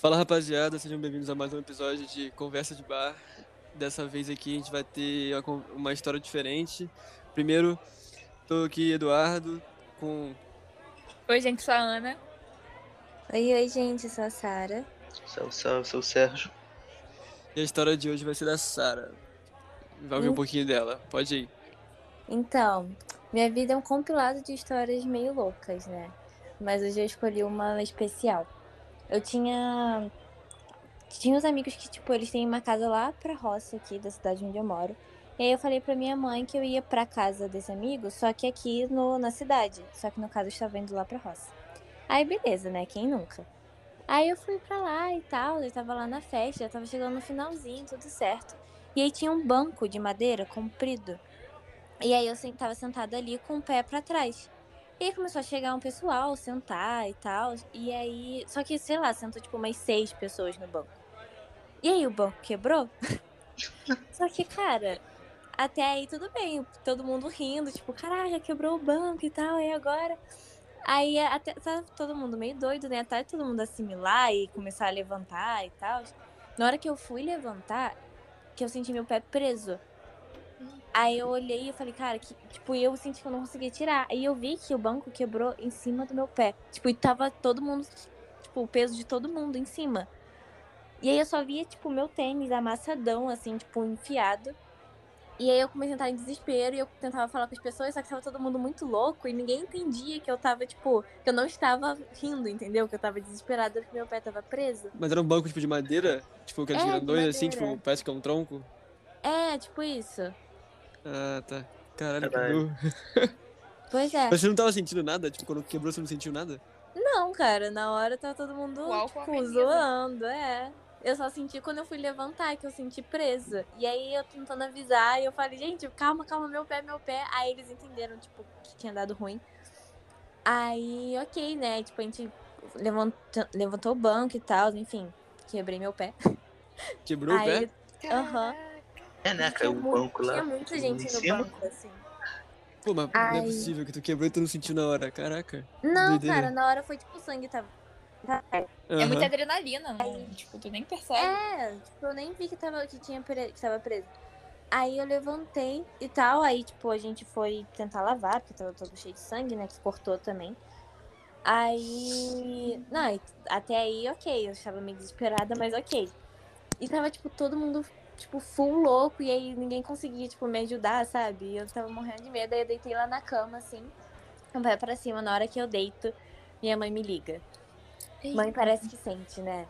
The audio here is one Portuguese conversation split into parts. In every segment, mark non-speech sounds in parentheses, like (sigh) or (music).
Fala rapaziada, sejam bem-vindos a mais um episódio de Conversa de Bar. Dessa vez aqui a gente vai ter uma, história diferente. Primeiro, tô aqui, Eduardo, com. Oi, gente, sou a Ana. Oi, oi, gente, eu sou a Sara. Salve, salve, sou o Sérgio. E a história de hoje vai ser da Sara. Vai ouvir um Hum. pouquinho dela. Pode ir. Então, minha vida é um compilado de histórias meio loucas, né? Mas hoje eu escolhi uma especial. Eu tinha. Tinha uns amigos que, tipo, eles têm uma casa lá pra roça aqui da cidade onde eu moro. E aí eu falei pra minha mãe que eu ia pra casa desse amigo, só que aqui no, na cidade. Só que no caso eu estava indo lá pra roça. Aí beleza, né? Quem nunca? Aí eu fui pra lá e tal, eu tava lá na festa, eu tava chegando no finalzinho, tudo certo. E aí tinha um banco de madeira comprido. E aí eu tava sentada ali com o pé pra trás. E aí começou a chegar um pessoal, sentar e tal. E aí. Só que, sei lá, sentou tipo umas seis pessoas no banco. E aí o banco quebrou. (laughs) só que, cara, até aí tudo bem. Todo mundo rindo, tipo, caraca, quebrou o banco e tal, e agora? Aí até tá todo mundo meio doido, né? Até todo mundo assimilar e começar a levantar e tal. Na hora que eu fui levantar, que eu senti meu pé preso. Aí eu olhei e falei, cara, que, tipo, eu senti que eu não conseguia tirar. Aí eu vi que o banco quebrou em cima do meu pé. Tipo, e tava todo mundo, tipo, o peso de todo mundo em cima. E aí eu só via, tipo, meu tênis amassadão, assim, tipo, enfiado. E aí eu comecei a entrar em desespero e eu tentava falar com as pessoas, só que tava todo mundo muito louco e ninguém entendia que eu tava, tipo, que eu não estava rindo, entendeu? Que eu tava desesperada porque meu pé tava preso. Mas era um banco tipo de madeira? Tipo, aqueles É, grandões assim, tipo, parece que é um tronco? É, tipo isso. Ah, tá. Caralho, Caralho. quebrou. (laughs) Pois é. Mas você não tava sentindo nada? Tipo, quando quebrou você não sentiu nada? Não, cara, na hora tava todo mundo, O tipo, zoando, é. Eu só senti quando eu fui levantar, que eu senti presa. E aí eu tentando avisar, e eu falei, gente, calma, calma, meu pé, meu pé. Aí eles entenderam, tipo, que tinha dado ruim. Aí, ok, né? Tipo, a gente levantou, levantou o banco e tal, enfim, quebrei meu pé. Quebrou o aí, pé? aham. É, né? Caiu o mu- banco lá. Tinha muita gente no cima. banco, assim. Pô, mas não é Ai. possível que tu quebrou e tu não sentiu na hora. Caraca. Não, Doideira. cara, na hora foi tipo, o sangue tava. É Aham. muita adrenalina, não, tipo, tu nem percebe. É, tipo, eu nem vi que tava, que tinha pre... que tava preso. Aí eu levantei e tal, aí, tipo, a gente foi tentar lavar, porque tava todo cheio de sangue, né? Que cortou também. Aí. Não, até aí, ok. Eu estava meio desesperada, mas ok. E tava, tipo, todo mundo, tipo, full louco, e aí ninguém conseguia, tipo, me ajudar, sabe? Eu tava morrendo de medo, aí eu deitei lá na cama, assim, pé pra cima. Na hora que eu deito, minha mãe me liga. Mãe parece que sente, né?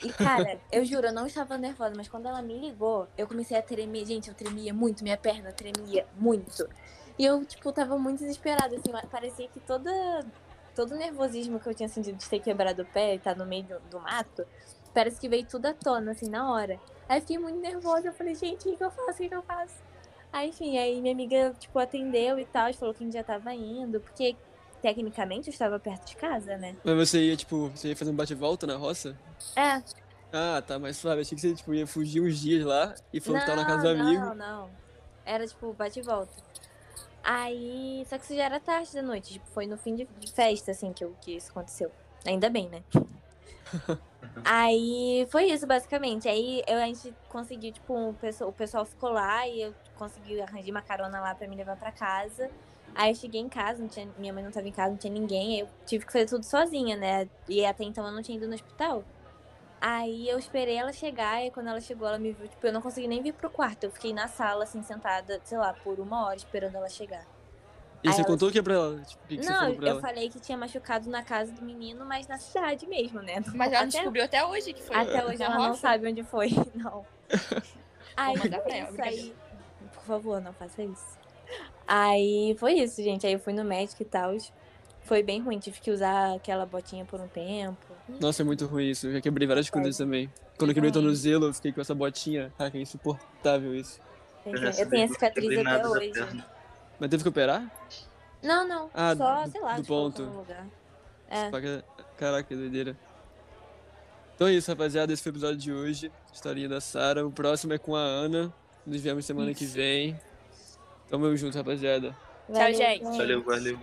E, cara, (laughs) eu juro, eu não estava nervosa, mas quando ela me ligou, eu comecei a tremer. Gente, eu tremia muito, minha perna tremia muito. E eu, tipo, tava muito desesperada, assim, parecia que toda, todo o nervosismo que eu tinha sentido de ter quebrado o pé e estar no meio do, do mato, parece que veio tudo à tona, assim, na hora. Aí eu fiquei muito nervosa, eu falei, gente, o que, que eu faço? O que, que eu faço? Aí, enfim, aí minha amiga, tipo, atendeu e tal, falou que a gente já tava indo, porque tecnicamente eu estava perto de casa, né? Mas você ia, tipo, você ia fazer um bate-volta na roça? É, Ah, tá mais suave. Achei que você, tipo, ia fugir uns dias lá e falou que tava na casa do não, amigo. Não, não. Era tipo bate e volta. Aí. Só que isso já era tarde da noite. Tipo, foi no fim de, de festa, assim, que, eu- que isso aconteceu. Ainda bem, né? (laughs) Aí foi isso, basicamente. Aí eu, a gente conseguiu, tipo, um, o pessoal ficou lá e eu consegui arranjar uma carona lá pra me levar pra casa. Aí eu cheguei em casa, não tinha, minha mãe não tava em casa, não tinha ninguém. Eu tive que fazer tudo sozinha, né? E até então eu não tinha ido no hospital. Aí eu esperei ela chegar e quando ela chegou, ela me viu, tipo, eu não consegui nem vir pro quarto. Eu fiquei na sala, assim, sentada, sei lá, por uma hora esperando ela chegar. E Aí você ela- contou o que pra ela? Tipo, o que, que você não, falou pra eu ela? falei que tinha machucado na casa do menino, mas na cidade mesmo, né? Mas ela até, descobriu até hoje que foi. até hoje ela não roça. sabe onde foi, (laughs) não. (laughs) Aí mandar pra ela, aí. Por favor, não faça isso. Aí foi isso, gente. Aí eu fui no médico e tal. Foi bem ruim, tive que usar aquela botinha por um tempo. Nossa, é muito ruim isso. Eu já quebrei várias coisas também. Quando eu quebrei o tornozelo, eu fiquei com essa botinha. Caraca, é insuportável isso. É, Eu sabia tenho a que cicatriz até hoje. Mas teve que operar? Não, não. Ah, só, do- sei lá, do tipo, ponto. lugar. É. Caraca, que doideira. Então é isso, rapaziada. Esse foi o episódio de hoje. Historinha da Sara. O próximo é com a Ana. Nos vemos semana que vem. Tamo junto, rapaziada. Tchau, gente. Valeu, valeu.